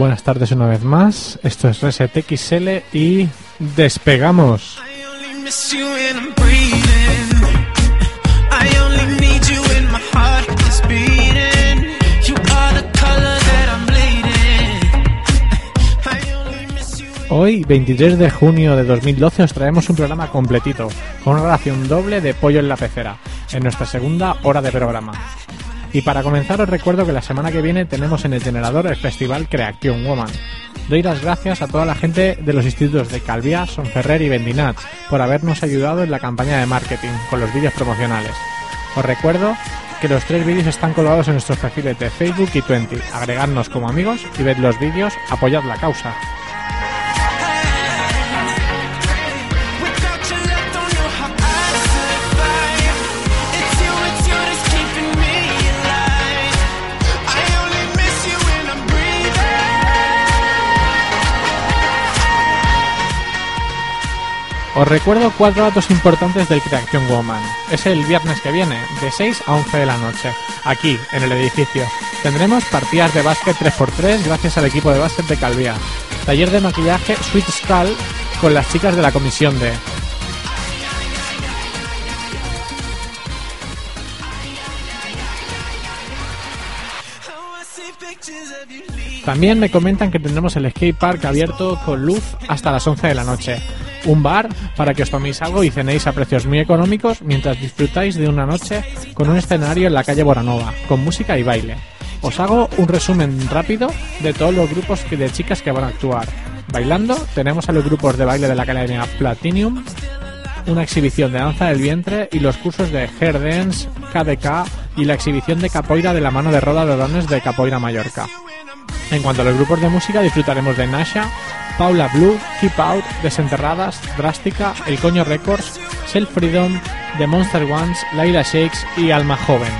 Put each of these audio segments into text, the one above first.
Buenas tardes una vez más. Esto es Reset XL y despegamos. Hoy, 23 de junio de 2012, os traemos un programa completito, con una ración doble de pollo en la pecera, en nuestra segunda hora de programa. Y para comenzar os recuerdo que la semana que viene tenemos en el generador el festival Creaction Woman. Doy las gracias a toda la gente de los institutos de Calviá, Sonferrer y Vendinat por habernos ayudado en la campaña de marketing con los vídeos promocionales. Os recuerdo que los tres vídeos están colgados en nuestros perfiles de Facebook y Twenty. Agregadnos como amigos y ved los vídeos, apoyad la causa. Os recuerdo cuatro datos importantes del Creaction Woman. Es el viernes que viene, de 6 a 11 de la noche, aquí, en el edificio. Tendremos partidas de básquet 3x3 gracias al equipo de básquet de Calvía. Taller de maquillaje Sweet Skull con las chicas de la comisión de... También me comentan que tendremos el skate park abierto con luz hasta las 11 de la noche. Un bar para que os toméis algo y cenéis a precios muy económicos mientras disfrutáis de una noche con un escenario en la calle Boranova, con música y baile. Os hago un resumen rápido de todos los grupos de chicas que van a actuar. Bailando, tenemos a los grupos de baile de la Academia Platinum, una exhibición de danza del vientre y los cursos de Hair Dance, KDK y la exhibición de capoeira de la mano de Roda Dorones de Capoeira Mallorca. En cuanto a los grupos de música, disfrutaremos de Nasha, Paula Blue, Keep Out, Desenterradas, Drástica, El Coño Records, Self Freedom, The Monster Ones, Laila Shakes y Alma Joven.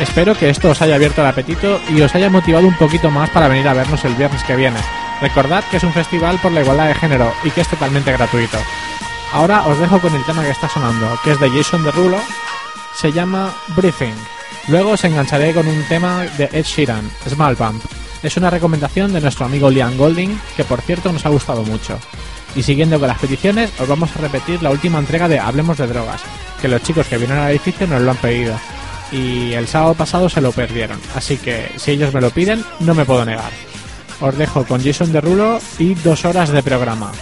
Espero que esto os haya abierto el apetito y os haya motivado un poquito más para venir a vernos el viernes que viene. Recordad que es un festival por la igualdad de género y que es totalmente gratuito. Ahora os dejo con el tema que está sonando, que es de Jason Derulo, se llama Breathing. Luego os engancharé con un tema de Ed Sheeran, Small Pump. Es una recomendación de nuestro amigo Liam Golding, que por cierto nos ha gustado mucho. Y siguiendo con las peticiones, os vamos a repetir la última entrega de Hablemos de Drogas, que los chicos que vienen al edificio nos lo han pedido. Y el sábado pasado se lo perdieron, así que si ellos me lo piden, no me puedo negar. Os dejo con Jason Derulo y dos horas de programa.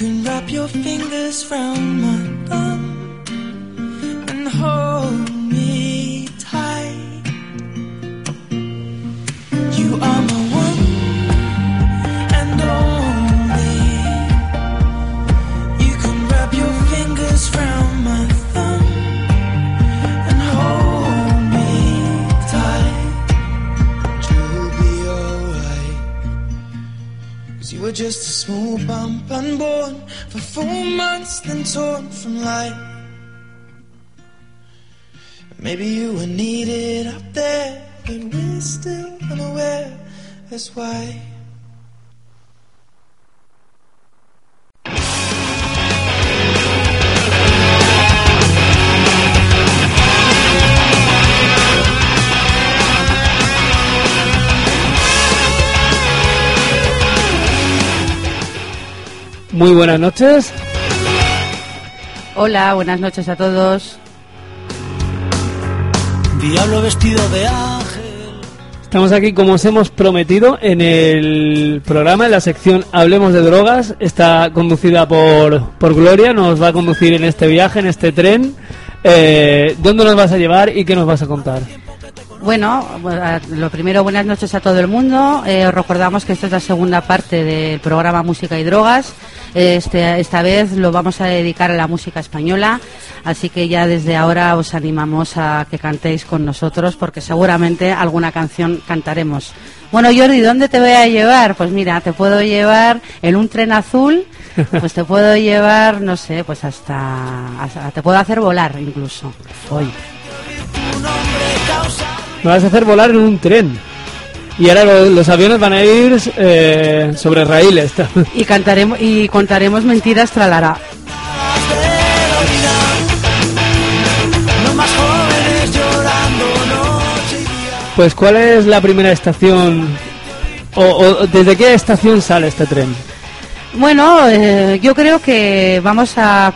Can wrap your fingers round my thumb torn from life. Maybe you were needed up there, but we're still unaware. That's why. Muy buenas noches. Hola, buenas noches a todos. Diablo vestido de ángel. Estamos aquí, como os hemos prometido, en el programa, en la sección Hablemos de Drogas. Está conducida por, por Gloria, nos va a conducir en este viaje, en este tren. Eh, ¿Dónde nos vas a llevar y qué nos vas a contar? Bueno, bu- lo primero, buenas noches a todo el mundo. Eh, os recordamos que esta es la segunda parte del programa Música y Drogas. Este, esta vez lo vamos a dedicar a la música española, así que ya desde ahora os animamos a que cantéis con nosotros porque seguramente alguna canción cantaremos. Bueno, Jordi, ¿dónde te voy a llevar? Pues mira, te puedo llevar en un tren azul, pues te puedo llevar, no sé, pues hasta, hasta- te puedo hacer volar incluso. Hoy. Me vas a hacer volar en un tren. Y ahora lo- los aviones van a ir eh, sobre raíles. Y cantaremos y contaremos mentiras tralará. Pues, ¿cuál es la primera estación? O, o desde qué estación sale este tren? Bueno, eh, yo creo que vamos a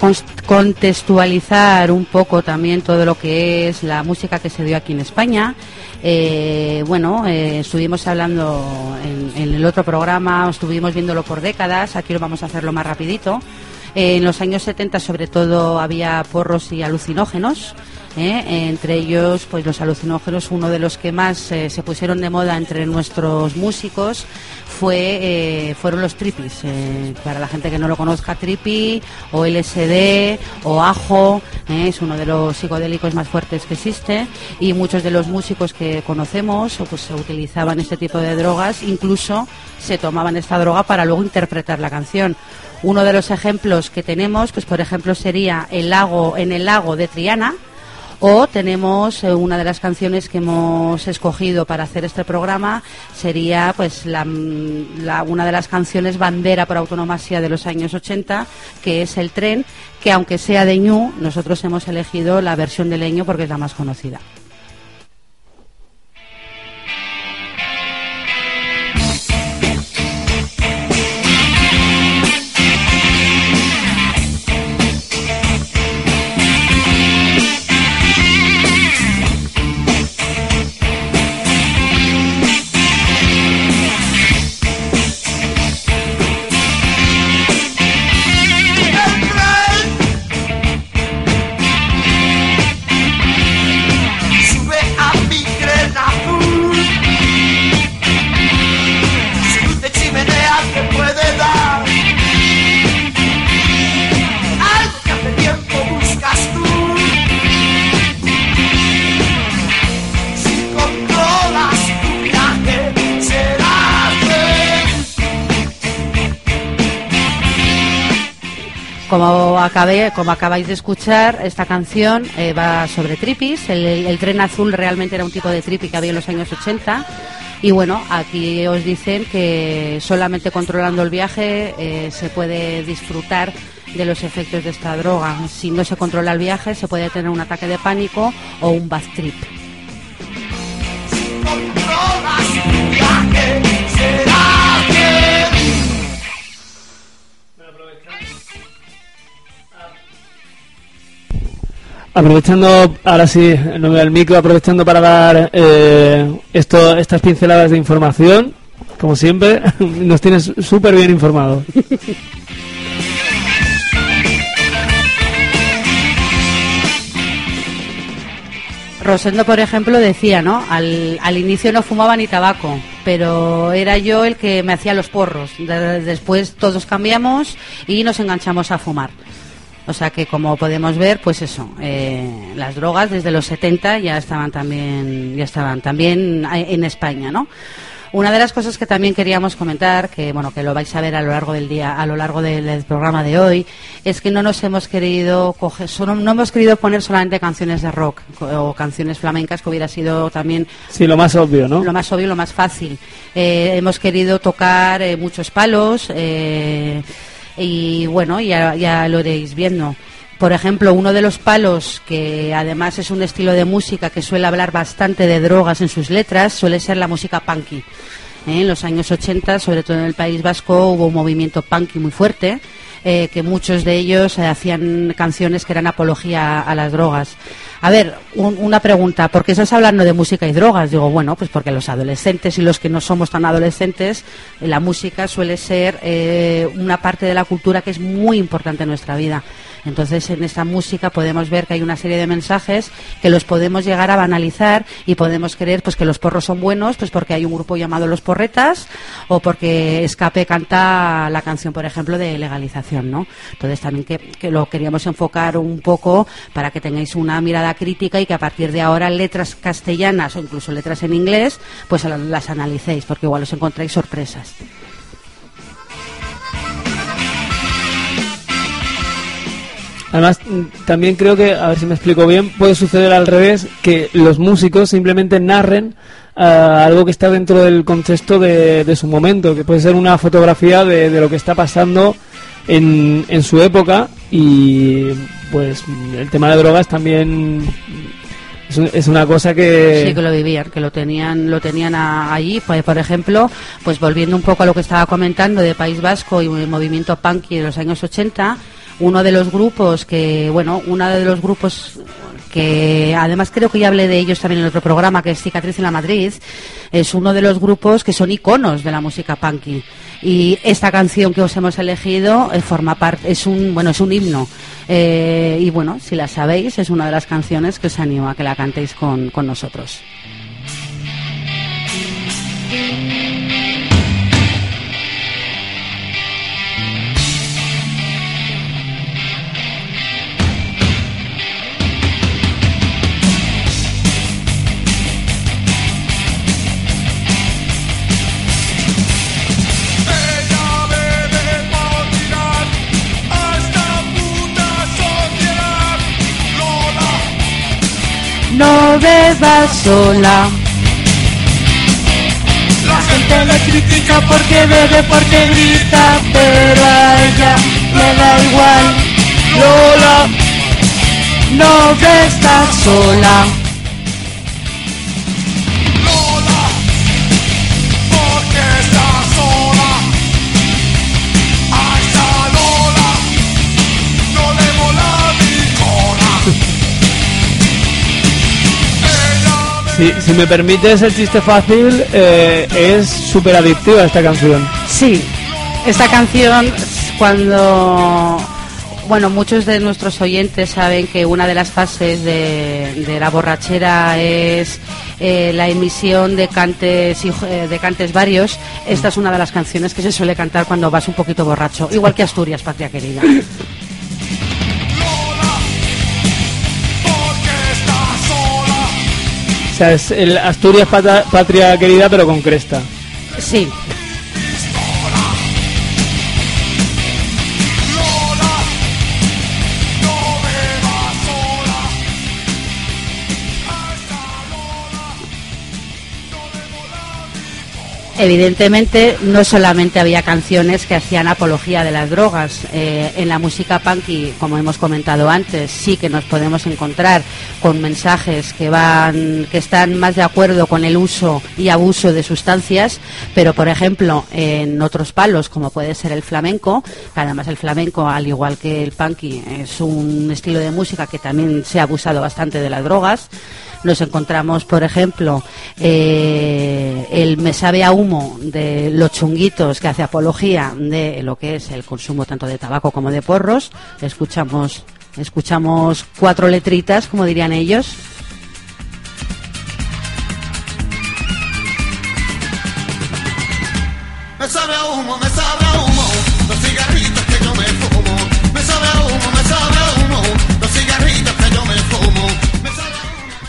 contextualizar un poco también todo lo que es la música que se dio aquí en España. Eh, bueno, eh, estuvimos hablando en, en el otro programa, estuvimos viéndolo por décadas, aquí lo vamos a hacerlo más rapidito. Eh, en los años 70 sobre todo había porros y alucinógenos. ¿Eh? entre ellos pues los alucinógenos uno de los que más eh, se pusieron de moda entre nuestros músicos fue eh, fueron los tripis para la gente que no lo conozca tripi o LSD o ajo es uno de los psicodélicos más fuertes que existe. Y muchos de los músicos que conocemos pues utilizaban este tipo de drogas incluso se tomaban esta droga para luego interpretar la canción. Uno de los ejemplos que tenemos pues por ejemplo sería el lago en el lago de Triana o tenemos eh, una de las canciones que hemos escogido para hacer este programa sería pues la, mm, una de las canciones bandera por autonomasia de los años 80 que es el tren que aunque sea de ñu nosotros hemos elegido la versión de leño porque es la más conocida Como, acabé, acabáis de escuchar, esta canción eh, va sobre tripis. El, tren azul realmente era un tipo de tripi que había en los años 80. Y bueno, aquí os dicen que solamente controlando el viaje eh, se puede disfrutar de los efectos de esta droga. Si no se controla el viaje, se puede tener un ataque de pánico o un bad trip. Aprovechando, ahora sí, no me el micro, aprovechando para dar eh, esto, estas pinceladas de información, como siempre, nos tienes súper bien informado. Rosendo, por ejemplo, decía, ¿no? Al, al, inicio no fumaba ni tabaco, pero era yo el que me hacía los porros. Después todos cambiamos y nos enganchamos a fumar. O sea que, como podemos ver, pues eso, eh, las drogas desde los 70 ya estaban también, ya estaban también en España, ¿no? Una de las cosas que también queríamos comentar, que bueno, que lo vais a ver a lo largo del día, a lo largo del, del programa de hoy, es que no nos hemos querido coger, solo- no hemos querido poner solamente canciones de rock o canciones flamencas, que hubiera sido también Sí, lo más obvio, ¿no? lo más obvio, lo más fácil. Eh, hemos querido tocar eh, muchos palos eh, y bueno, ya, ya lo iréis viendo. Por ejemplo, uno de los palos que además es un estilo de música que suele hablar bastante de drogas en sus letras suele ser la música punky. ¿eh? En los años 80, sobre todo en el País Vasco, hubo un movimiento punky muy fuerte, eh, que muchos de ellos eh, hacían canciones que eran apología a las drogas. A ver, un- una pregunta, ¿por qué estás hablando de música y drogas? Digo, bueno, pues porque los adolescentes y los que no somos tan adolescentes, eh, la música suele ser eh, una parte de la cultura que es muy importante en nuestra vida. Entonces, en esta música podemos ver que hay una serie de mensajes que los podemos llegar a banalizar y podemos creer pues que los porros son buenos, pues porque hay un grupo llamado Los Porretas o porque Escape canta la canción, por ejemplo, de legalización, ¿no? Entonces, también que, que lo queríamos enfocar un poco para que tengáis una mirada crítica y que a partir de ahora letras castellanas o incluso letras en inglés, pues las analicéis, porque igual os encontráis sorpresas. Además, también creo que, a ver si me explico bien, puede suceder al revés, que los músicos simplemente narren ah, algo que está dentro del contexto de, su momento, que puede ser una fotografía de, lo que está pasando en, su época y pues el tema de drogas también es, un- es una cosa que... Sí, que lo vivían, que lo tenían, lo tenían allí. Pues, por ejemplo, pues volviendo un poco a lo que estaba comentando de País Vasco y el movimiento punky de los años 80, uno de los grupos que, bueno, uno de los grupos que además creo que ya hablé de ellos también en otro programa, que es Cicatriz en la Madrid, es uno de los grupos que son iconos de la música punky. Y esta canción que os hemos elegido eh, forma parte, es un, bueno, es un himno. Eh, y bueno, si la sabéis, es una de las canciones que os animo a que la cantéis con, con nosotros. No bebas sola. la gente le critica porque bebe, porque grita, pero a ella le da igual. Lola, no estás sola. Si, si me permites el chiste fácil, eh, es súper adictiva esta canción. Sí, esta canción cuando bueno, muchos de nuestros oyentes saben que una de las fases de, la borrachera es eh, la emisión de cantes eh, de cantes varios. Esta es una de las canciones que se suele cantar cuando vas un poquito borracho, igual que Asturias, patria querida. Es el Asturias patria querida, pero con cresta. Sí, Evidentemente, no solamente había canciones que hacían apología de las drogas. Eh, en la música punky, como hemos comentado antes, sí que nos podemos encontrar con mensajes que van, que están más de acuerdo con el uso y abuso de sustancias, pero por ejemplo, en otros palos, como puede ser el flamenco, que además el flamenco, al igual que el punky, es un estilo de música que también se ha abusado bastante de las drogas. Nos encontramos, por ejemplo, eh, el me sabe a humo de los chunguitos que hace apología de lo que es el consumo tanto de tabaco como de porros. Escuchamos, escuchamos cuatro letritas, como dirían ellos. Me sabe a humo, me sabe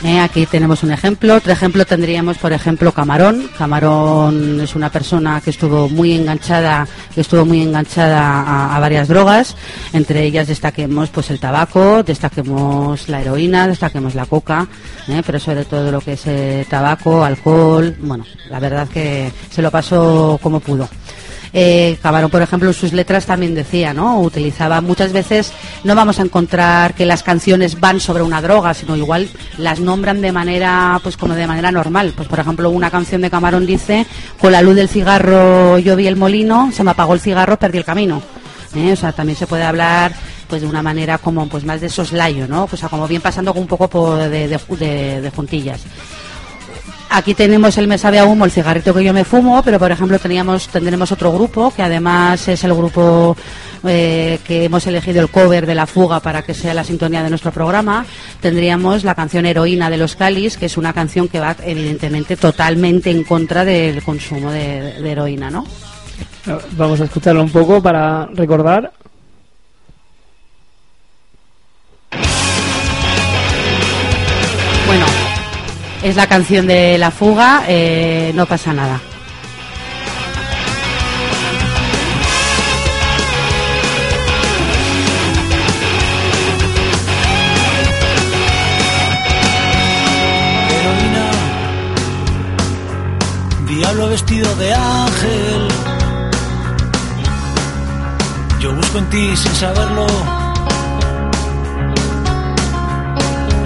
Eh, aquí tenemos un ejemplo. Otro ejemplo tendríamos, por ejemplo, Camarón. Camarón es una persona que estuvo muy enganchada, que estuvo muy enganchada a, varias drogas. Entre ellas destaquemos, pues, el tabaco, destaquemos la heroína, destaquemos la coca, eh, pero sobre todo lo que es eh, tabaco, alcohol. Bueno, la verdad que se lo pasó como pudo. Eh, Camarón, por ejemplo, en sus letras también decía, ¿no? Utilizaba muchas veces, no vamos a encontrar que las canciones van sobre una droga, sino igual las nombran de manera, pues como de manera normal. Pues por ejemplo, una canción de Camarón dice, con la luz del cigarro yo vi el molino, se me apagó el cigarro, perdí el camino. ¿eh? O sea, también se puede hablar pues de una manera como pues más de soslayo, ¿no? O sea, como bien pasando un poco por de, de, de juntillas. Aquí tenemos el me sabe a humo, el cigarrito que yo me fumo, pero por ejemplo teníamos, tendremos otro grupo que además es el grupo eh, que hemos elegido el cover de La Fuga para que sea la sintonía de nuestro programa. Tendríamos la canción Heroína de los Calis, que es una canción que va evidentemente totalmente en contra del consumo de, de heroína, ¿no? Vamos a escucharlo un poco para recordar. Es la canción de La Fuga, eh, no pasa nada. diablo vestido de ángel. Yo busco en ti sin saberlo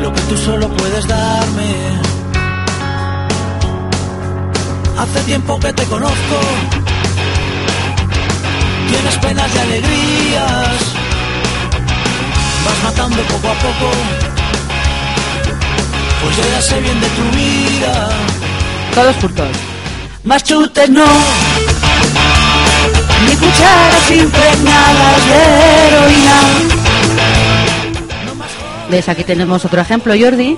lo que tú solo puedes darme. Hace tiempo que te conozco, tienes penas y alegrías, vas matando poco a poco pues yo ya sé bien de tu vida. Todos juntos. Más chutes no, ni cucharas impregnadas de heroína. ¿Ves? Aquí tenemos otro ejemplo, Jordi.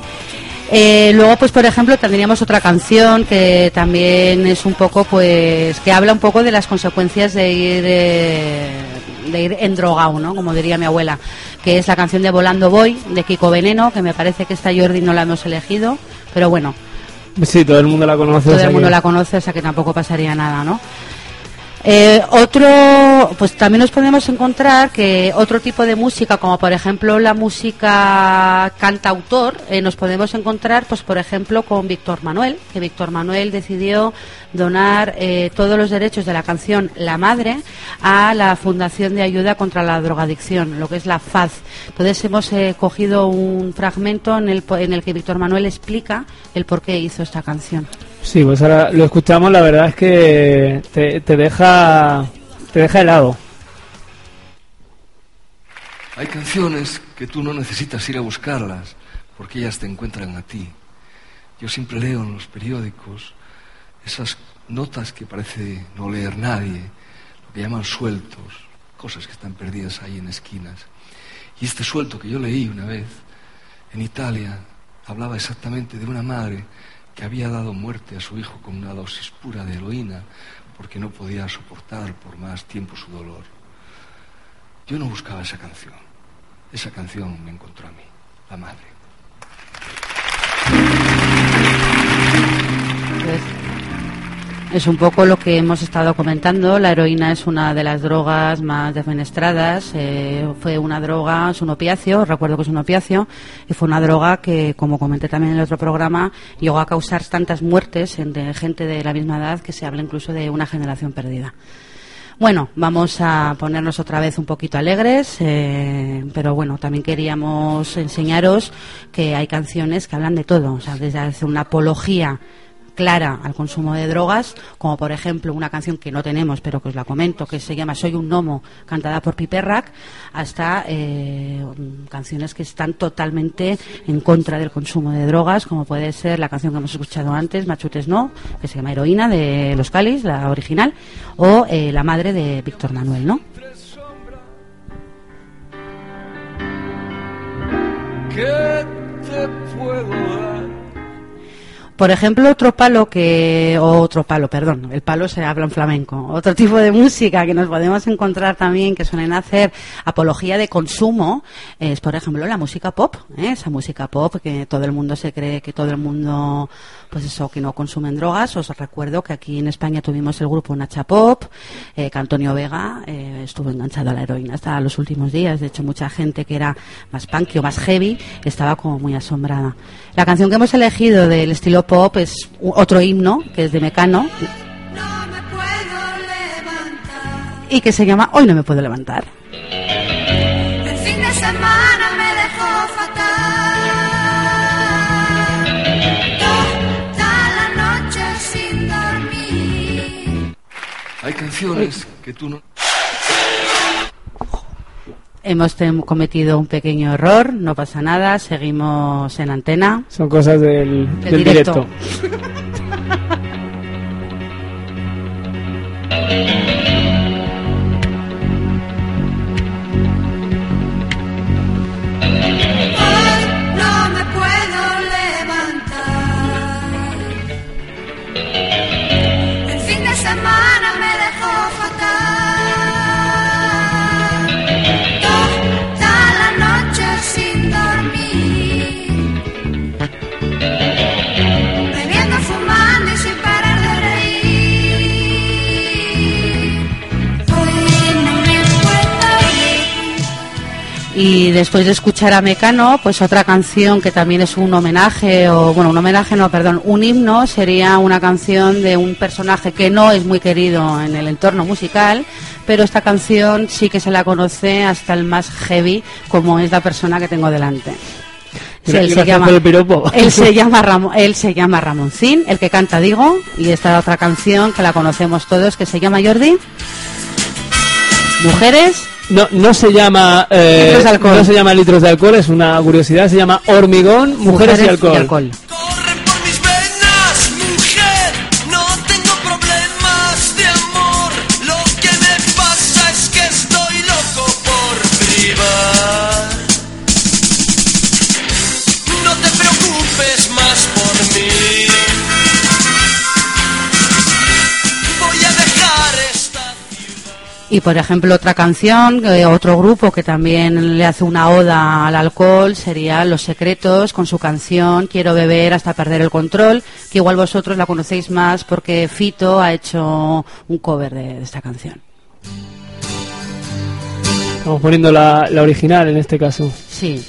Eh, luego, pues por ejemplo, tendríamos otra canción que también es un poco, pues, que habla un poco de las consecuencias de ir, eh, de ir endrogado, ¿no? Como diría mi abuela, que es la canción de Volando Voy, de Kiko Veneno, que me parece que esta Jordi no la hemos elegido, pero bueno, Sí, todo el mundo la conoce. todo el mundo que- la conoce, o sea que tampoco pasaría nada, ¿no? Eh, otro, pues también nos podemos encontrar que otro tipo de música, como por ejemplo la música cantautor, eh, nos podemos encontrar, pues por ejemplo, con Víctor Manuel, que Víctor Manuel decidió donar eh, todos los derechos de la canción La Madre a la Fundación de Ayuda contra la Drogadicción, lo que es la FAZ. Entonces hemos eh, cogido un fragmento en el, en el que Víctor Manuel explica el por qué hizo esta canción. Sí, pues ahora lo escuchamos, la verdad es que te, te deja te deja helado. Hay canciones que tú no necesitas ir a buscarlas porque ellas te encuentran a ti. Yo siempre leo en los periódicos esas notas que parece no leer nadie, lo que llaman sueltos, cosas que están perdidas ahí en esquinas. Y este suelto que yo leí una vez en Italia hablaba exactamente de una madre que había dado muerte a su hijo con una dosis pura de heroína porque no podía soportar por más tiempo su dolor. Yo no buscaba esa canción. Esa canción me encontró a mí, la madre. Es un poco lo que hemos estado comentando. La heroína es una de las drogas más defenestradas. eh, fue una droga, es un opiáceo, recuerdo que es un opiáceo, y fue una droga que, como comenté también en el otro programa, llegó a causar tantas muertes entre gente de la misma edad que se habla incluso de una generación perdida. Bueno, vamos a ponernos otra vez un poquito alegres, eh, pero bueno, también queríamos enseñaros que hay canciones que hablan de todo, o sea, desde hacer una apología clara al consumo de drogas, como por ejemplo una canción que no tenemos, pero que os la comento, que se llama Soy un gnomo, cantada por Piperrack, hasta eh, canciones que están totalmente en contra del consumo de drogas, como puede ser la canción que hemos escuchado antes, Machutes No, que se llama Heroína, de Los Calis, la original, o eh, La Madre de Víctor Manuel, ¿no? ¿Qué te puedo dar? Por ejemplo, otro palo que, o otro palo, perdón, el palo se habla en flamenco. Otro tipo de música que nos podemos encontrar también que suelen hacer apología de consumo es, por ejemplo, la música pop, ¿eh? esa música pop que todo el mundo se cree que todo el mundo, pues eso, que no consumen drogas. Os recuerdo que aquí en España tuvimos el grupo Nacha Pop, eh, que Antonio Vega eh, estuvo enganchado a la heroína hasta los últimos días. De hecho, mucha gente que era más punk o más heavy estaba como muy asombrada. La canción que hemos elegido del estilo pop es otro himno, que es de Mecano, No me puedo levantar. y que se llama Hoy no me puedo levantar. Hay canciones que tú no... Hemos cometido un pequeño error, no pasa nada, seguimos en antena. Son cosas del, Del del directo. directo. Y después de escuchar a Mecano, pues otra canción que también es un homenaje, o bueno, un homenaje, no, perdón, un himno, sería una canción de un personaje que no es muy querido en el entorno musical, pero esta canción sí que se la conoce hasta el más heavy, como es la persona que tengo delante. Sí, él, se llama, él se llama Ramo- él se llama Ramoncín, el que canta digo, y esta otra canción que la conocemos todos que se llama Jordi. Mujeres, No, no se llama eh, Litros de alcohol. no se llama litros de alcohol, es una curiosidad, se llama hormigón, mujeres, y alcohol. Y por ejemplo, otra canción, eh, otro grupo que también le hace una oda al alcohol sería Los Secretos con su canción Quiero beber hasta perder el control, que igual vosotros la conocéis más porque Fito ha hecho un cover de, de esta canción. Estamos poniendo la, la original en este caso. Sí,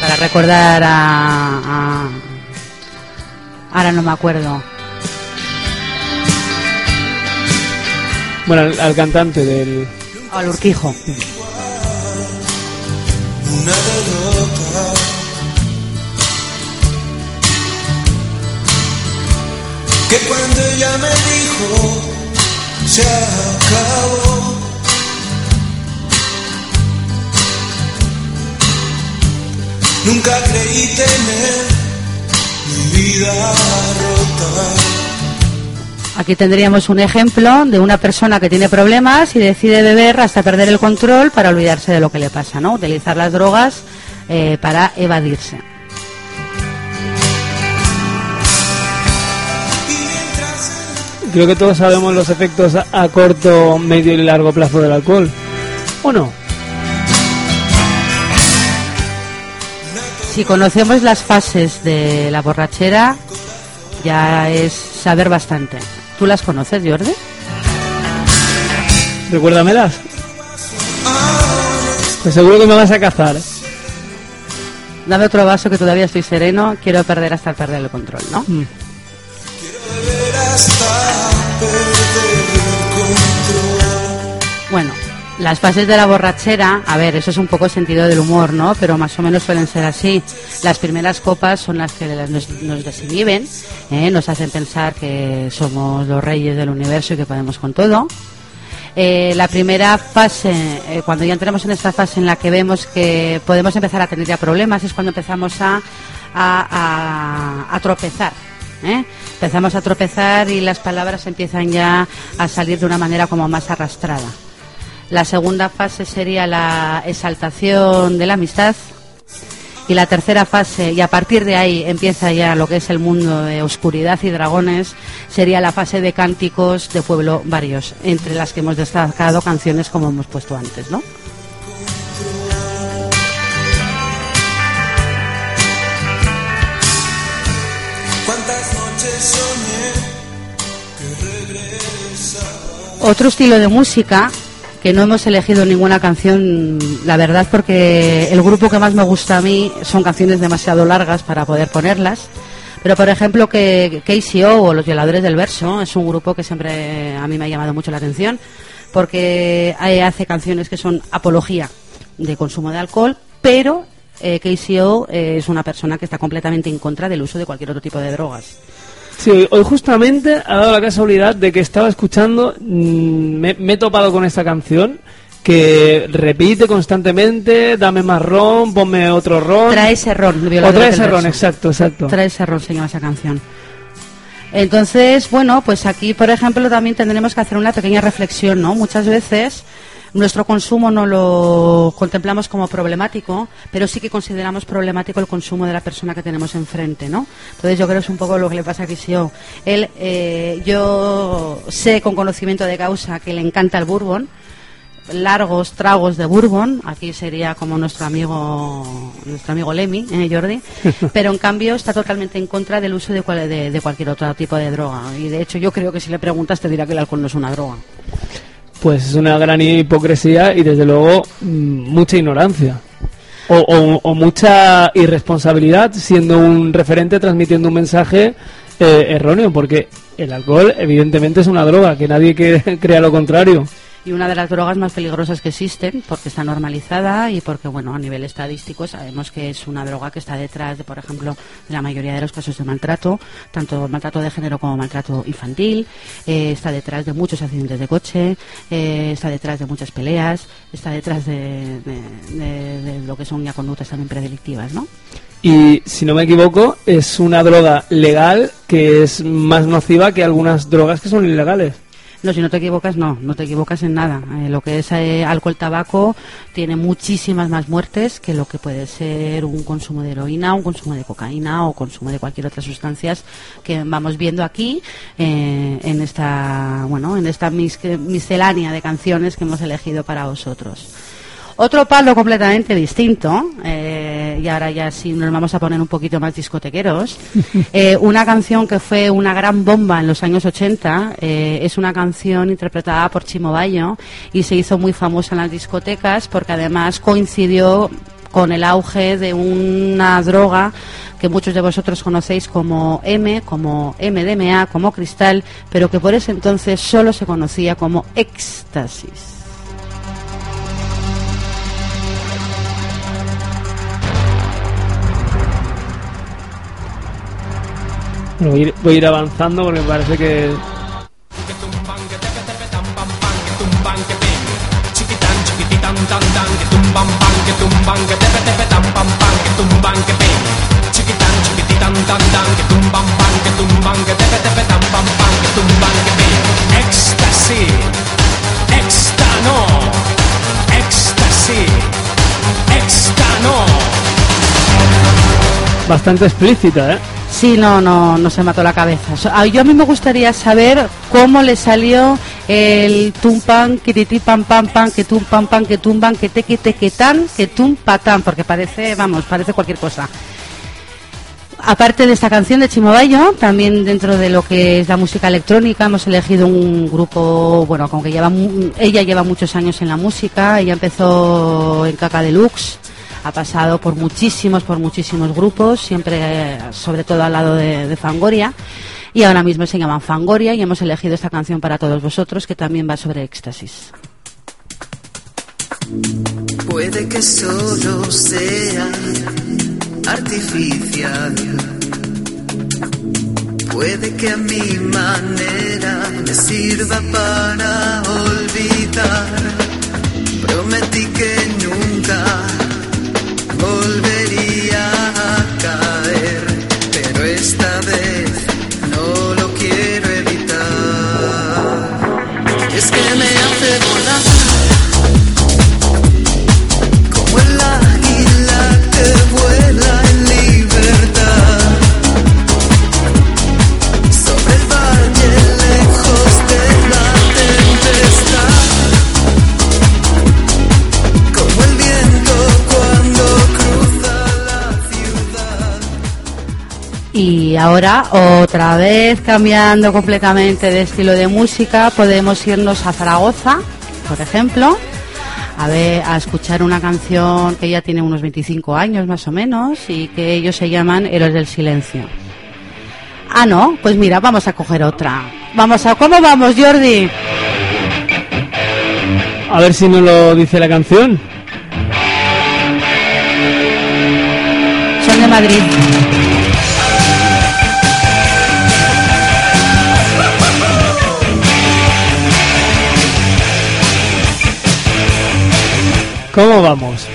para recordar a, a- Ahora no me acuerdo. Bueno, al, al cantante del... Al Urquijo. una derrota. Que cuando ella me dijo se acabó. Nunca creí tener mi vida rota. Aquí tendríamos un ejemplo de una persona que tiene problemas y decide beber hasta perder el control para olvidarse de lo que le pasa, ¿no? Utilizar las drogas eh, para evadirse. Creo que todos sabemos los efectos a, a corto, medio y largo plazo del alcohol. ¿O no? Si conocemos las fases de la borrachera, ya es saber bastante. ¿Tú las conoces, Jordi? Recuérdamelas. Pues seguro que me vas a cazar. ¿eh? Dame otro vaso que todavía estoy sereno. Quiero perder hasta perder el control, ¿no? Mm. Beber hasta perder el control. Bueno, las fases de la borrachera, a ver, eso es un poco sentido del humor, ¿no? Pero más o menos suelen ser así. Las primeras copas son las que nos, nos desinhiben, ¿eh? nos hacen pensar que somos los reyes del universo y que podemos con todo. Eh, la primera fase, eh, cuando ya entramos en esta fase en la que vemos que podemos empezar a tener ya problemas, es cuando empezamos a tropezar. ¿eh? Empezamos a tropezar y las palabras empiezan ya a salir de una manera como más arrastrada. La segunda fase sería la exaltación de la amistad Y la tercera fase, y a partir de ahí empieza ya lo que es el mundo de oscuridad y dragones, sería la fase de cánticos de pueblo varios, entre las que hemos destacado canciones como hemos puesto antes, ¿no? Otro estilo de música que no hemos elegido ninguna canción, la verdad, porque el grupo que más me gusta a mí son canciones demasiado largas para poder ponerlas. Pero, por ejemplo, que KCO o Los Violadores del Verso es un grupo que siempre a mí me ha llamado mucho la atención porque eh, hace canciones que son apología de consumo de alcohol, pero eh, KCO eh, es una persona que está completamente en contra del uso de cualquier otro tipo de drogas. Sí, hoy- hoy justamente ha dado la casualidad de que estaba escuchando, mm, me, me he topado con esta canción que repite constantemente, dame más ron, ponme otro ron. Trae ese ron, o trae ese ron, exacto, exacto. Trae ese ron, se llama esa canción. Entonces, bueno, pues aquí, por ejemplo, también tendremos que hacer una pequeña reflexión, ¿no? Muchas veces nuestro consumo no lo contemplamos como problemático, pero sí que consideramos problemático el consumo de la persona que tenemos enfrente, ¿no? Entonces yo creo que es un poco lo que le pasa a Kisio. Él, eh, yo sé con conocimiento de causa que le encanta el bourbon, largos tragos de bourbon, aquí sería como nuestro amigo nuestro amigo Lemmy, ¿eh, Jordi, pero en cambio está totalmente en contra del uso de, cual- de- de cualquier otro tipo de droga. Y de hecho yo creo que si le preguntas te dirá que el alcohol no es una droga. Pues es una gran hipocresía y desde luego mm, mucha ignorancia. O, mucha irresponsabilidad siendo un referente transmitiendo un mensaje eh, erróneo, porque el alcohol evidentemente es una droga, que nadie que- crea lo contrario. Y una de las drogas más peligrosas que existen, porque está normalizada y porque, bueno, a nivel estadístico sabemos que es una droga que está detrás de, por ejemplo, de la mayoría de los casos de maltrato, tanto maltrato de género como maltrato infantil, eh, está detrás de muchos accidentes de coche, eh, está detrás de muchas peleas, está detrás de, de- lo que son ya conductas también predelictivas, ¿no? Y si no me equivoco, es una droga legal que es más nociva que algunas drogas que son ilegales. No, si no te equivocas, no, no te equivocas en nada. Eh, lo que es eh, alcohol, tabaco, tiene muchísimas más muertes que lo que puede ser un consumo de heroína, un consumo de cocaína o consumo de cualquier otra sustancias que vamos viendo aquí eh, en esta, bueno, en esta mis- miscelánea de canciones que hemos elegido para vosotros. Otro palo completamente distinto, eh, y ahora ya sí nos vamos a poner un poquito más discotequeros. Eh, una canción que fue una gran bomba en los años 80, eh, es una canción interpretada por Chimo Bayo y se hizo muy famosa en las discotecas porque además coincidió con el auge de una droga que muchos de vosotros conocéis como M, como MDMA, como cristal, pero que por ese entonces solo se conocía como éxtasis. Bueno, voy, a ir, voy a ir avanzando porque me parece que. Éxtasy, éxtano, éxtasy, éxtano. bastante explícita, ¿eh? Sí, no, no, no se mató la cabeza. So- a- Yo a mí me gustaría saber cómo le salió el tumpan, que titi pam pam pam, que tum pam que tumban, que te que te que tan, que tum patán, porque parece, vamos, parece cualquier cosa. Aparte de esta canción de Chimo Bayo, también dentro de lo que es la música electrónica hemos elegido un grupo, bueno, como que lleva, ella lleva muchos años en la música, ella empezó en Caca Deluxe, ha pasado por muchísimos, por muchísimos grupos, siempre, eh, sobre todo al lado de, de Fangoria, y ahora mismo se llaman Fangoria y hemos elegido esta canción para todos vosotros que también va sobre éxtasis. Puede que solo sea artificial. Puede que a mi manera me sirva para olvidar. Prometí que nunca volvería a caer, Y ahora, otra vez cambiando completamente de estilo de música, podemos irnos a Zaragoza, por ejemplo, a ver, a escuchar una canción que ya tiene unos 25 años más o menos y que ellos se llaman Héroes del Silencio. Ah, no, pues mira, vamos a coger otra. Vamos a, ¿cómo vamos, Jordi? A ver si nos lo dice la canción. Son de Madrid. ¿Cómo vamos?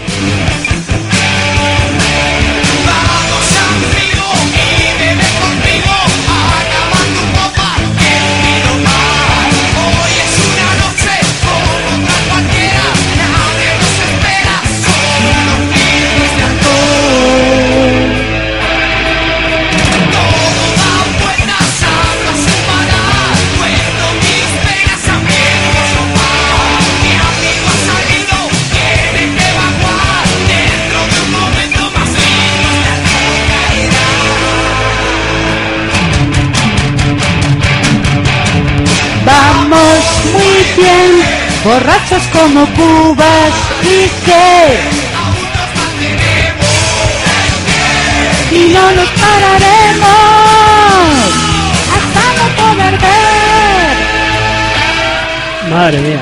Como cubas y que y no nos pararemos hasta no poder ver. Madre mía.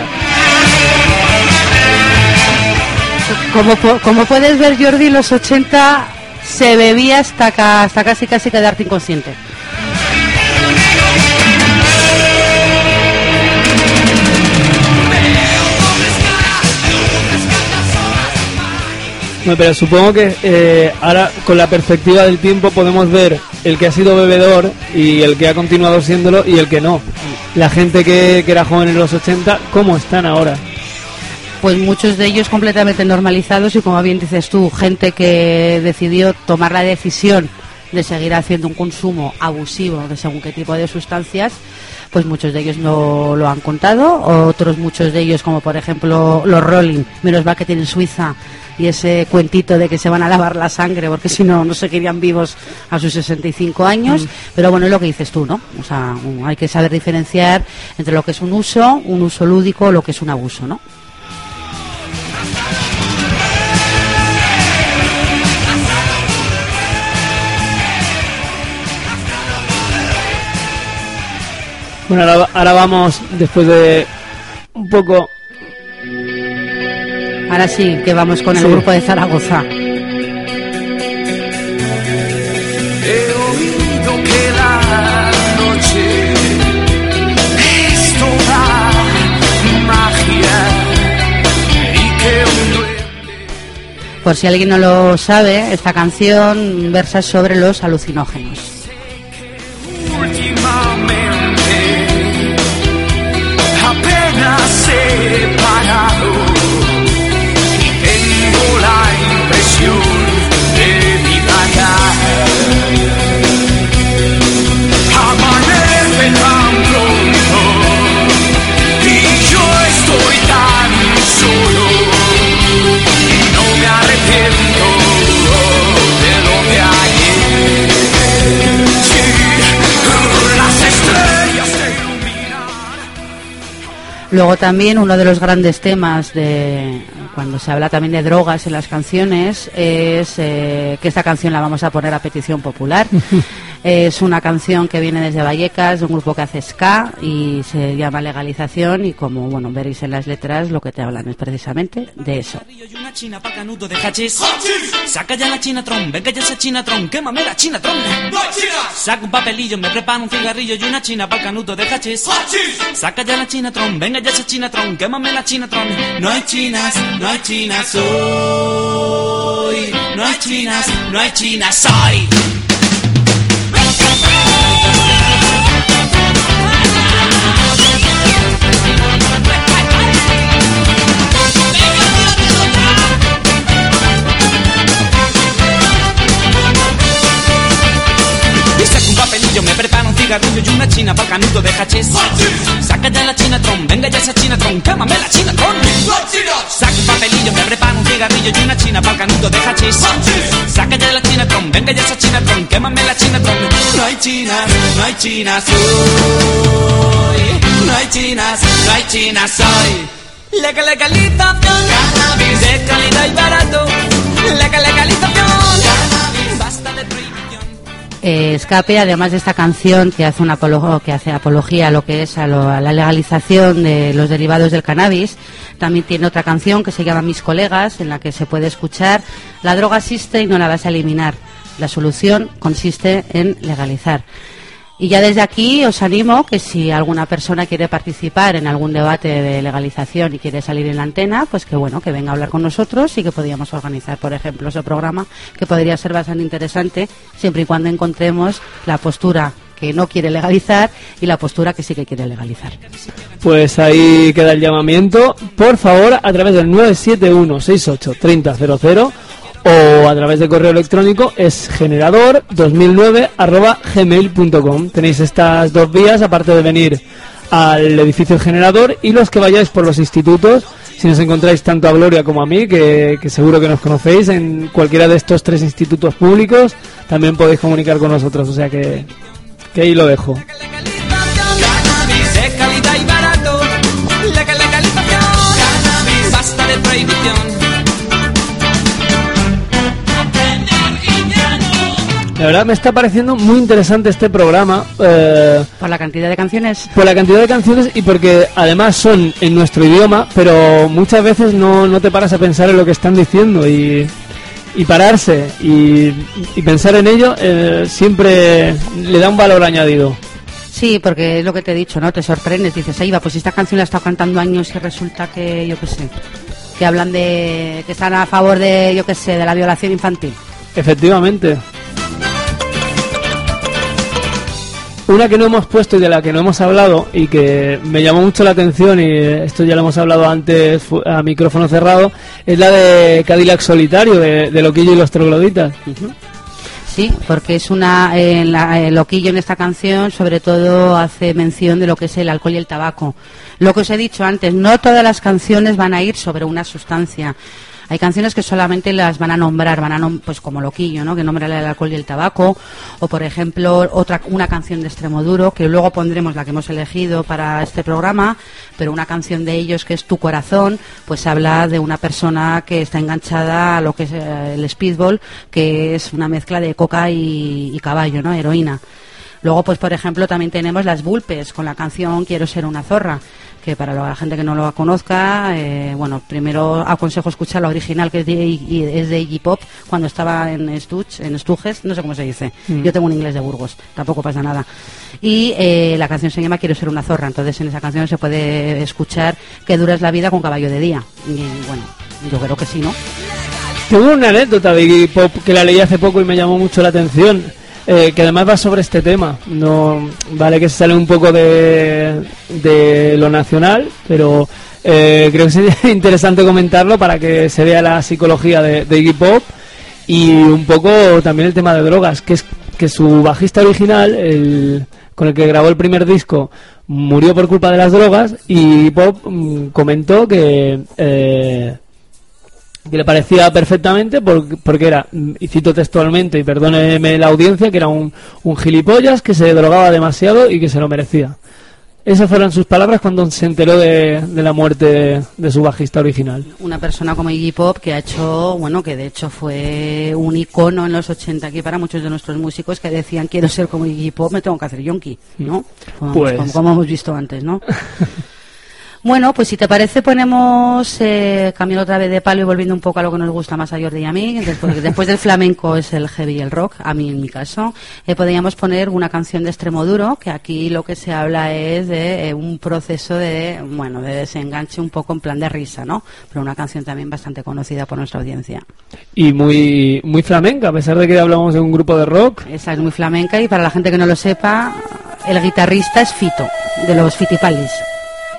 Como, como puedes ver, Jordi, los 80 se bebía hasta, ca- hasta casi casi quedarte inconsciente. No, pero supongo que eh, ahora con la perspectiva del tiempo podemos ver el que ha sido bebedor y el que ha continuado siéndolo y el que no. La gente que, que era joven en los 80, ¿cómo están ahora? Pues muchos de ellos completamente normalizados y como bien dices tú, gente que decidió tomar la decisión de seguir haciendo un consumo abusivo de según qué tipo de sustancias, pues muchos de ellos no lo han contado, otros muchos de ellos como por ejemplo los Rolling, menos va que tienen Suiza y ese cuentito de que se van a lavar la sangre porque si no no seguirían vivos a sus 65 años, pero bueno, es lo que dices tú, ¿no? O sea, hay que saber diferenciar entre lo que es un uso, un uso lúdico, o lo que es un abuso, ¿no? Bueno, ahora, ahora vamos, después de un poco... Ahora sí, que vamos con el Sí. grupo de Zaragoza. He oído que la noche es toda magia y que un duende Por si alguien no lo sabe, esta canción versa sobre los alucinógenos. Luego también uno de los grandes temas de cuando se habla también de drogas en las canciones es eh, que esta canción la vamos a poner a petición popular. es una canción que viene desde Vallecas, de un grupo que hace ska y se llama Legalización y como bueno veréis en las letras lo que te hablan es precisamente de eso. Saca ya la chinatron, venga ya esa chinatron, quémame la chinatron. Saca un papelillo, me preparo un cigarrillo y una china pa' canuto de hachís. Saca ya la chinatron, venga ya esa chinatron, quémame la chinatron. No hay chinas, no hay chinas hoy. No hay chinas, no hay chinas hoy. China pa'l canuto de hachís. Saca ya la chinatron, venga ya esa chinatron, quémame la chinatron. Saca un papelillo, me preparo un cigarrillo y una china pa'l canuto de hachís. Saca ya la chinatron, venga ya esa chinatron, quémame la chinatron. No hay chinas, no hay chinas hoy. No hay chinas, no hay chinas hoy. Legal, legalización, cannabis de calidad y barato. Legal, legalización, cannabis. Eh, Escape, además de esta canción que hace, una que hace apología a lo que es a, lo- a la legalización de los derivados del cannabis, también tiene otra canción que se llama Mis colegas, en la que se puede escuchar la droga existe y no la vas a eliminar. La solución consiste en legalizar. Y ya desde aquí os animo que si alguna persona quiere participar en algún debate de legalización y quiere salir en la antena, pues que bueno, que venga a hablar con nosotros y que podríamos organizar, por ejemplo, ese programa que podría ser bastante interesante siempre y cuando encontremos la postura que no quiere legalizar y la postura que sí que quiere legalizar. Pues ahí queda el llamamiento. Por favor, a través del 971-68-3000 o a través de correo electrónico es generador 2009 arroba gmail.com. Tenéis estas dos vías, aparte de venir al edificio generador y los que vayáis por los institutos. Si nos encontráis tanto a Gloria como a mí, que, seguro que nos conocéis, en cualquiera de estos tres institutos públicos, también podéis comunicar con nosotros. O sea que, que ahí lo dejo. Cannabis La verdad me está pareciendo muy interesante este programa eh, Por la cantidad de canciones. por la cantidad de canciones y porque además son en nuestro idioma, pero muchas veces no, no te paras a pensar en lo que están diciendo y, y pararse y, y pensar en ello eh, siempre le da un valor añadido. Sí, porque es lo que te he dicho, ¿no? Te sorprendes, dices, ahí va, pues esta canción la he estado cantando años y resulta que, yo qué sé, que hablan de, que están a favor de, yo qué sé, de la violación infantil. Efectivamente. Una que no hemos puesto y de la que no hemos hablado y que me llamó mucho la atención y esto ya lo hemos hablado antes a micrófono cerrado es la de Cadillac Solitario de, de Loquillo y los Trogloditas. Sí, porque es una, eh, la- el loquillo en esta canción sobre todo hace mención de lo que es el alcohol y el tabaco. Lo que os he dicho antes, no todas las canciones van a ir sobre una sustancia. Hay canciones que solamente las van a nombrar, van a nom- pues como Loquillo, ¿no? Que nombra el alcohol y el tabaco, o por ejemplo otra una canción de Extremo Duro que luego pondremos la que hemos elegido para este programa, pero una canción de ellos que es Tu corazón, pues habla de una persona que está enganchada a lo que es eh, el speedball, que es una mezcla de coca y, y caballo, ¿no? Heroína. Luego, pues por ejemplo, también tenemos las Bulpes con la canción Quiero ser una zorra, que para la gente que no lo conozca, eh, bueno, primero aconsejo escuchar la original que es de, y- es de Iggy Pop cuando estaba en Stuch, en Stuges, no sé cómo se dice. Mm. Yo tengo un inglés de Burgos, tampoco pasa nada. Y eh, la canción se llama Quiero ser una zorra, entonces en esa canción se puede escuchar que dura es la vida con caballo de día. Y bueno, yo creo que sí, ¿no? Tengo una anécdota de Iggy Pop que la leí hace poco y me llamó mucho la atención. Eh, que además va sobre este tema. No vale que se sale un poco de, de lo nacional, pero eh, creo que sería interesante comentarlo para que se vea la psicología de, de Iggy Pop y un poco también el tema de drogas, que es que su bajista original, el, con el que grabó el primer disco, murió por culpa de las drogas y Pop mm, comentó que eh, que le parecía perfectamente por- porque era, y cito textualmente, y perdóneme la audiencia, que era un, un gilipollas que se drogaba demasiado y que se lo merecía. Esas fueron sus palabras cuando se enteró de, de la muerte de, de su bajista original. una persona como Iggy Pop que ha hecho, bueno, que de hecho fue un icono en los 80 aquí para muchos de nuestros músicos que decían quiero ser como Iggy Pop, me tengo que hacer yonki, ¿no? Como, Pues- como- como hemos visto antes, ¿no? Bueno, pues si te parece ponemos eh, cambiando otra vez de palo y volviendo un poco a lo que nos gusta más a Jordi y a mí. Después, después del flamenco es el heavy y el rock, a mí en mi caso. Eh, podríamos poner una canción de extremo duro, que aquí lo que se habla es de eh, un proceso de, bueno, de desenganche un poco en plan de risa, ¿no? Pero una canción también bastante conocida por nuestra audiencia. Y muy, muy flamenca, a pesar de que hablamos de un grupo de rock. Esa es muy flamenca y para la gente que no lo sepa, el guitarrista es Fito, de los Fitipalis.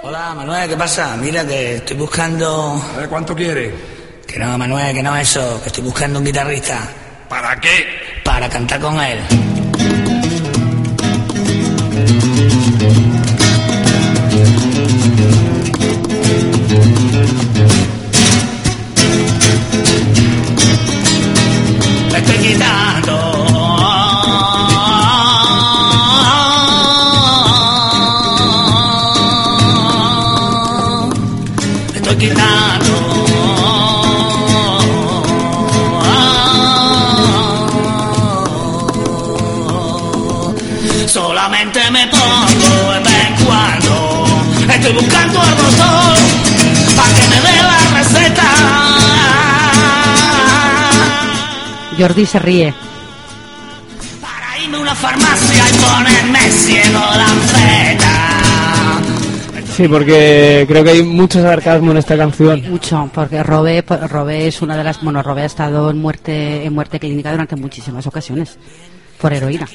Hola Manuel, ¿qué pasa? Mira que estoy buscando... A ver, ¿cuánto quiere? Que no, Manuel, que no eso, que estoy buscando un guitarrista ¿Para qué? para cantar con él. Me estoy Solamente me pongo de vez en cuando. Estoy buscando al doctor para que me dé la receta. Jordi se ríe. Para irme a una farmacia y ponerme ciego la feta. Sí, porque creo que hay mucho sarcasmo en esta canción. Mucho, porque Robé, Robé es una de las. Bueno, Robé ha estado en muerte, en muerte clínica durante muchísimas ocasiones. Por heroína.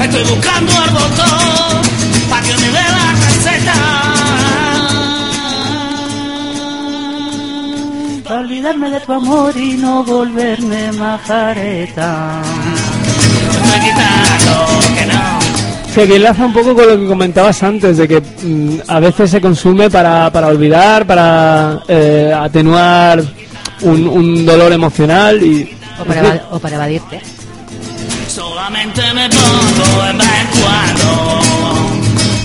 Estoy buscando al doctor para que me dé la receta. Olvidarme de tu amor y no volverme majareta. Estoy quitando que no. Que enlaza un poco con lo que comentabas antes, de que mm, a veces se consume para, para olvidar, para eh, atenuar un, un dolor emocional y... O para, o para evadirte. Solamente me pongo de vez en cuando.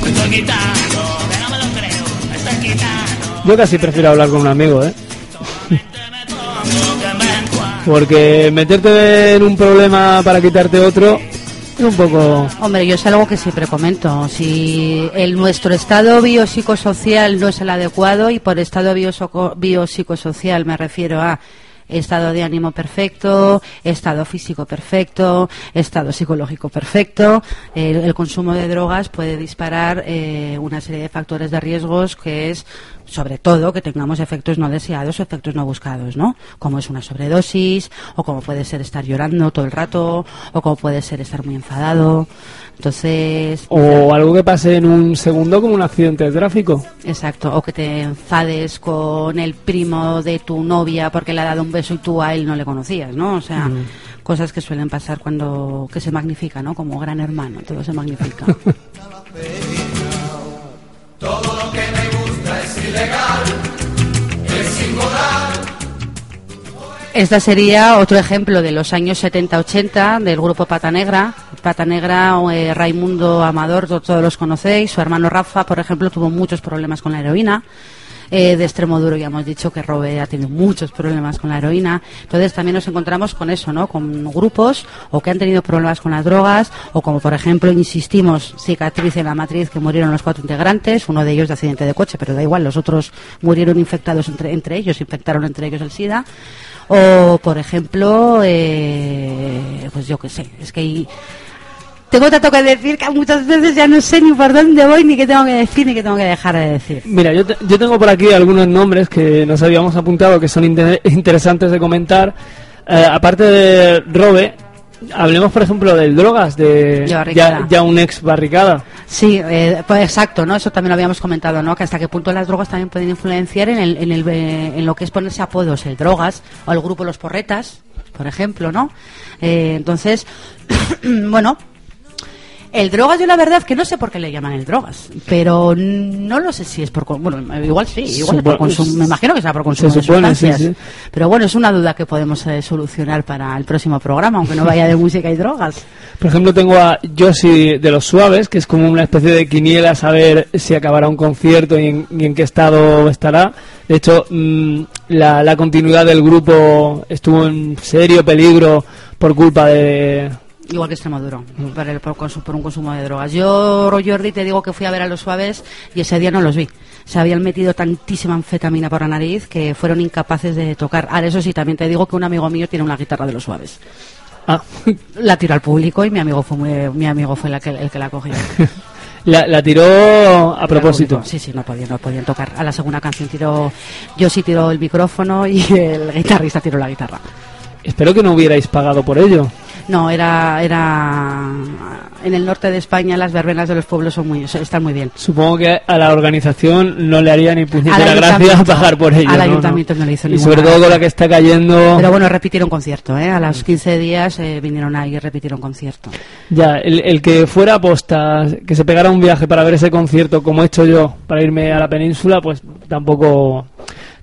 Me estoy quitando, que no me lo creo. Me estoy quitando, Yo casi prefiero hablar con un amigo, ¿eh? Porque meterte en un problema para quitarte otro un poco... Hombre, yo es algo que siempre comento. Si el, nuestro estado biopsicosocial no es el adecuado, y por estado biopsicosocial me refiero a estado de ánimo perfecto, estado físico perfecto, estado psicológico perfecto, el, el consumo de drogas puede disparar eh, una serie de factores de riesgos que es sobre todo que tengamos efectos no deseados o efectos no buscados, ¿no? Como es una sobredosis, o como puede ser estar llorando todo el rato, o como puede ser estar muy enfadado. Entonces, O algo que pase en un segundo como un accidente de tráfico. exacto, o que te enfades con el primo de tu novia porque le ha dado un beso y tú a él no le conocías, ¿no? O sea, cosas que suelen pasar cuando que se magnifica, ¿no? Como gran hermano, todo se magnifica. Esta sería otro ejemplo de los años 70-80 del grupo Pata Negra. Pata Negra, eh, Raimundo Amador, to- todos los conocéis. Su hermano Rafa, por ejemplo, tuvo muchos problemas con la heroína. Eh, de extremo duro ya hemos dicho que Robe ha tenido muchos problemas con la heroína. Entonces también nos encontramos con eso, ¿no? Con grupos o que han tenido problemas con las drogas o como por ejemplo, insistimos, cicatriz en la matriz que murieron los cuatro integrantes, uno de ellos de accidente de coche, pero da igual, los otros murieron infectados entre, entre ellos, infectaron entre ellos el SIDA. O, por ejemplo, eh, pues yo qué sé, es que hay- tengo tanto que decir que muchas veces ya no sé ni por dónde voy, ni qué tengo que decir, ni qué tengo que dejar de decir. Mira, yo, te- yo tengo por aquí algunos nombres que nos habíamos apuntado que son inte- interesantes de comentar. Eh, aparte de Robe, hablemos por ejemplo del Drogas, de ya, ya un ex barricada. Sí, eh, pues exacto, ¿no? Eso también lo habíamos comentado, ¿no? Que hasta qué punto las drogas también pueden influenciar en, el, en, el, eh, en lo que es ponerse apodos, el drogas o el grupo Los Porretas, por ejemplo, ¿no? Eh, entonces, bueno, el drogas yo la verdad que no sé por qué le llaman el drogas, pero no lo sé si es por... Bueno, igual sí, igual es por consumo, me imagino que será por se consumo de supone, sí, sustancias. sí. Pero bueno, es una duda que podemos eh, solucionar para el próximo programa, aunque no vaya de música y drogas. Por ejemplo, tengo a Josie de los Suaves, que es como una especie de quiniela saber si acabará un concierto y en, y en qué estado estará. De hecho, mm, la, la continuidad del grupo estuvo en serio peligro por culpa de... Igual que Extremadura, por, el- por, un consumo de drogas. Yo, Jordi, te digo que fui a ver a los suaves y ese día no los vi. Se habían metido tantísima anfetamina por la nariz que fueron incapaces de tocar. Ahora, eso sí, también te digo que un amigo mío tiene una guitarra de los suaves. Ah, La tiró al público y mi amigo fue muy- mi amigo fue la que- el que la cogió. la, la tiró a propósito. Sí, sí, no podían, no podían tocar. A la segunda canción tiró, yo sí tiró el micrófono y el guitarrista tiró la guitarra. Espero que no hubierais pagado por ello. No, era, era en el norte de España las verbenas de los pueblos son muy, están muy bien. Supongo que a la organización no le haría ni puñetera gracia pagar por ello. Al ¿no? ayuntamiento no le hizo Y ninguna sobre todo con la que está cayendo. Pero bueno, repitieron concierto, ¿eh? A los 15 días eh, vinieron ahí y repitieron concierto. Ya, el, el que fuera aposta, que se pegara un viaje para ver ese concierto, como he hecho yo, para irme a la península, pues tampoco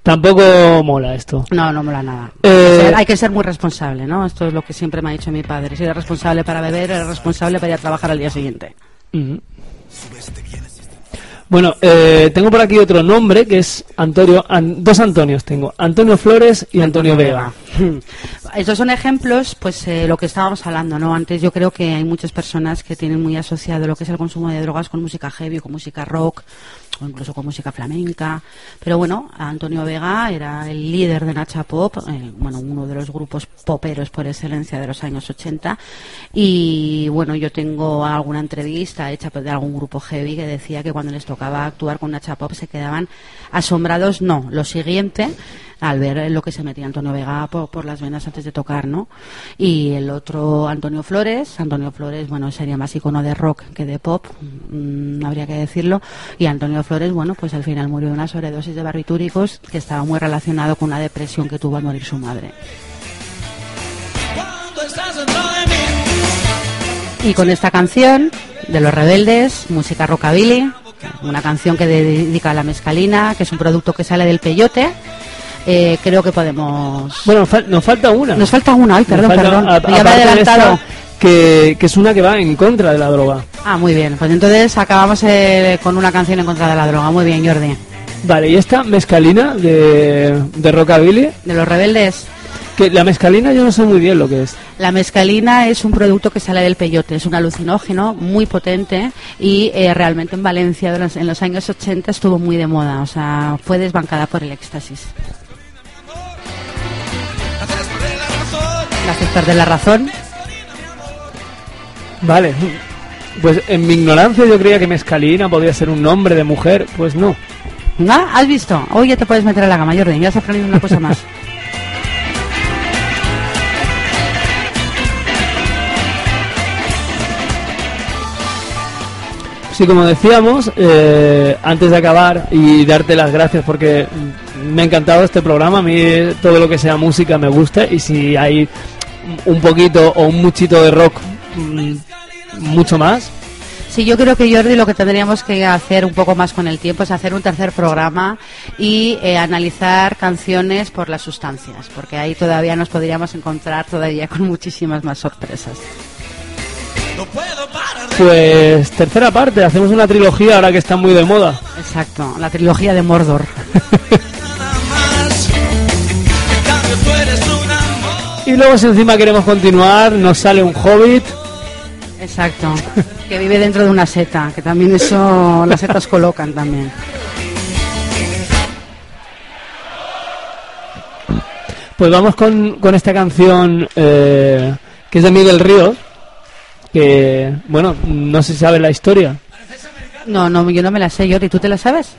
tampoco mola esto. No, no mola nada. Eh, O hay que ser muy responsable, ¿no? Esto es lo que siempre me ha dicho mi padre. Si eres responsable para beber, eres responsable para ir a trabajar al día siguiente. Bueno, eh, tengo por aquí otro nombre que es Antonio, An- dos Antonios tengo, Antonio Flores y Antonio Vega. Estos son ejemplos, pues eh, lo que estábamos hablando, ¿no? Antes yo creo que hay muchas personas que tienen muy asociado lo que es el consumo de drogas con música heavy, con música rock incluso con música flamenca. Pero bueno, Antonio Vega era el líder de Nacha Pop, eh, bueno, uno de los grupos poperos por excelencia de los años 80. Y bueno, yo tengo alguna entrevista hecha de algún grupo heavy que decía que cuando les tocaba actuar con Nacha Pop se quedaban asombrados, no, lo siguiente, al ver lo que se metía Antonio Vega por, por las venas antes de tocar, ¿no? Y el otro, Antonio Flores, Antonio Flores, bueno, sería más icono de rock que de pop, mm, habría que decirlo, y Antonio Flores, bueno, pues al final murió de una sobredosis de barbitúricos que estaba muy relacionado con una depresión que tuvo al morir su madre. Y con esta canción de Los Rebeldes, música rockabilly, una canción que dedica a la mezcalina, que es un producto que sale del peyote, eh, creo que podemos... Bueno, nos, fal- nos falta una. Nos falta una, ay, perdón, falta, perdón. a- ya me he adelantado. que, que es una que va en contra de la droga. Ah, muy bien. Pues entonces acabamos eh, con una canción en contra de la droga. Muy bien, Jordi. Vale, y esta mezcalina de, de Rockabilly, De los rebeldes. que la mezcalina yo no sé muy bien lo que es. La mescalina es un producto que sale del peyote, es un alucinógeno muy potente y eh, realmente en Valencia de los- en los años 80 estuvo muy de moda, o sea, fue desbancada por el éxtasis. Me haces perder la razón. Vale. Pues en mi ignorancia yo creía que mezcalina podía ser un nombre de mujer, pues no. ¿Ah? ¿Has visto? Hoy ya te puedes meter a la gama, Jordi, ya has aprendido una cosa más. Sí, como decíamos, eh, antes de acabar y darte las gracias porque me ha encantado este programa, a mí todo lo que sea música me gusta y si hay un poquito o un muchito de rock, mm, mucho más. Sí, yo creo que Jordi lo que tendríamos que hacer un poco más con el tiempo es hacer un tercer programa y eh, analizar canciones por las sustancias, porque ahí todavía nos podríamos encontrar todavía con muchísimas más sorpresas. Pues tercera parte, hacemos una trilogía ahora que está muy de moda. Exacto, la trilogía de Mordor. Y luego si encima queremos continuar, nos sale un hobbit. Exacto, que vive dentro de una seta, que también eso las setas colocan también. Pues vamos con, con esta canción eh, que es de Miguel Ríos, que, bueno, no se sabe la historia. No, no, yo no me la sé, Jordi, ¿tú te la sabes?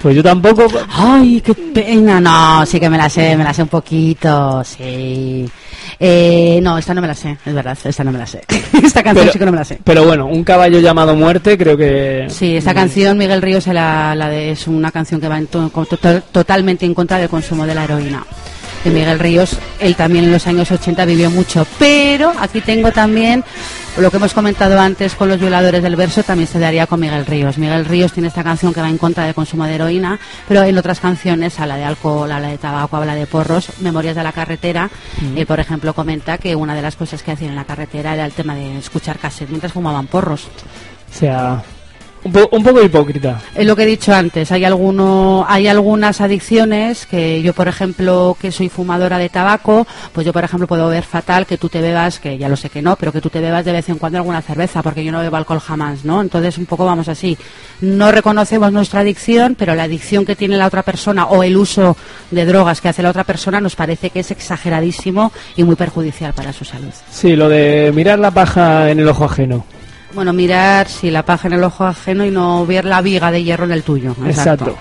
Pues yo tampoco. Ay, qué pena. No, sí que me la sé, me la sé un poquito, sí. Eh, no, esta no me la sé, es verdad, esta no me la sé. esta canción Pero- sí que no me la sé. Pero bueno, un caballo llamado Muerte, creo que. Sí, esta canción, Miguel Ríos, es, la, la de, es una canción que va en to- totalmente en contra del consumo de la heroína. Que Miguel Ríos, él también en los años 80 vivió mucho. Pero aquí tengo también lo que hemos comentado antes con los violadores del verso, también se daría con Miguel Ríos. Miguel Ríos tiene esta canción que va en contra del consumo de heroína, pero en otras canciones habla de alcohol, habla de tabaco, habla de porros, Memorias de la carretera. Él, por ejemplo, comenta que una de las cosas que hacían en la carretera era el tema de escuchar cassette mientras fumaban porros. O sea, un, po- un poco hipócrita. Es lo que he dicho antes, hay alguno, hay algunas adicciones que yo, por ejemplo, que soy fumadora de tabaco, pues yo, por ejemplo, puedo ver fatal que tú te bebas, que ya lo sé que no, pero que tú te bebas de vez en cuando alguna cerveza, porque yo no bebo alcohol jamás, ¿no? Entonces, un poco vamos así. No reconocemos nuestra adicción, pero la adicción que tiene la otra persona o el uso de drogas que hace la otra persona nos parece que es exageradísimo y muy perjudicial para su salud. Sí, lo de mirar la paja en el ojo ajeno. Bueno, mirar si la paja en el ojo ajeno y no ver la viga de hierro en el tuyo. Exacto.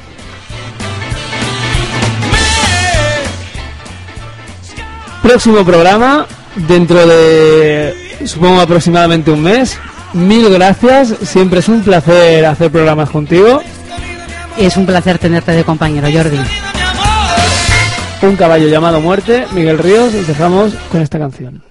Próximo programa, dentro de supongo aproximadamente un mes. Mil gracias, siempre es un placer hacer programas contigo. Es un placer tenerte de compañero, Jordi. Un caballo llamado Muerte, Miguel Ríos, y dejamos con esta canción.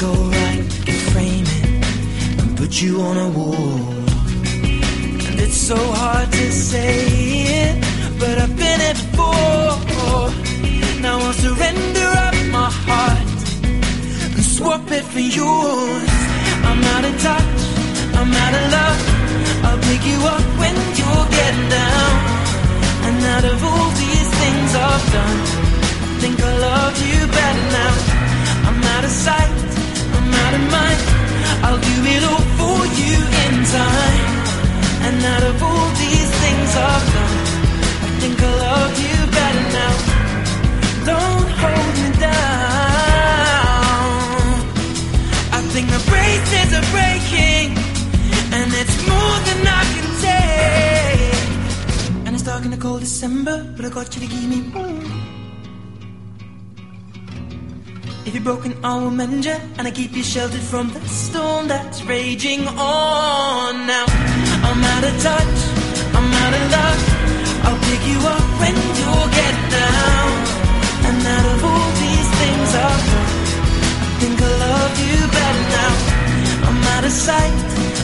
Go right, can frame it and put you on a wall. And it's so hard to say it, but I've been it before. Now I'll surrender up my heart and swap it for yours. I'm out of touch, I'm out of love. I'll pick you up when you're getting down. And out of all these things I've done, I think I love you better now. I'm out of sight, out of mind. I'll do it all for you in time. And out of all these things I've done, I think I love you better now. Don't hold me down. I think the braces are breaking, and it's more than I can take. And it's dark in the cold December, but I got you to give me. If you're broken, I will mend you, and I keep you sheltered from the storm that's raging on. Now I'm out of touch, I'm out of luck. I'll pick you up when you're getting down. And out of all these things I've done, I think I love you better now. I'm out of sight,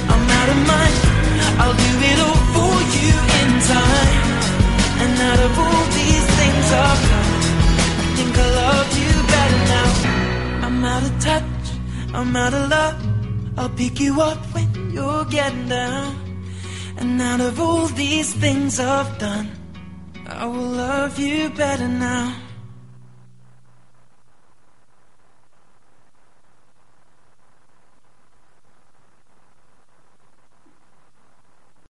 I'm out of mind. I'll do it all for you in time. And out of all these things I've done, out of touch, I'm out of love. I'll pick you up when you're getting down. And out of all these things I've done, I will love you better now.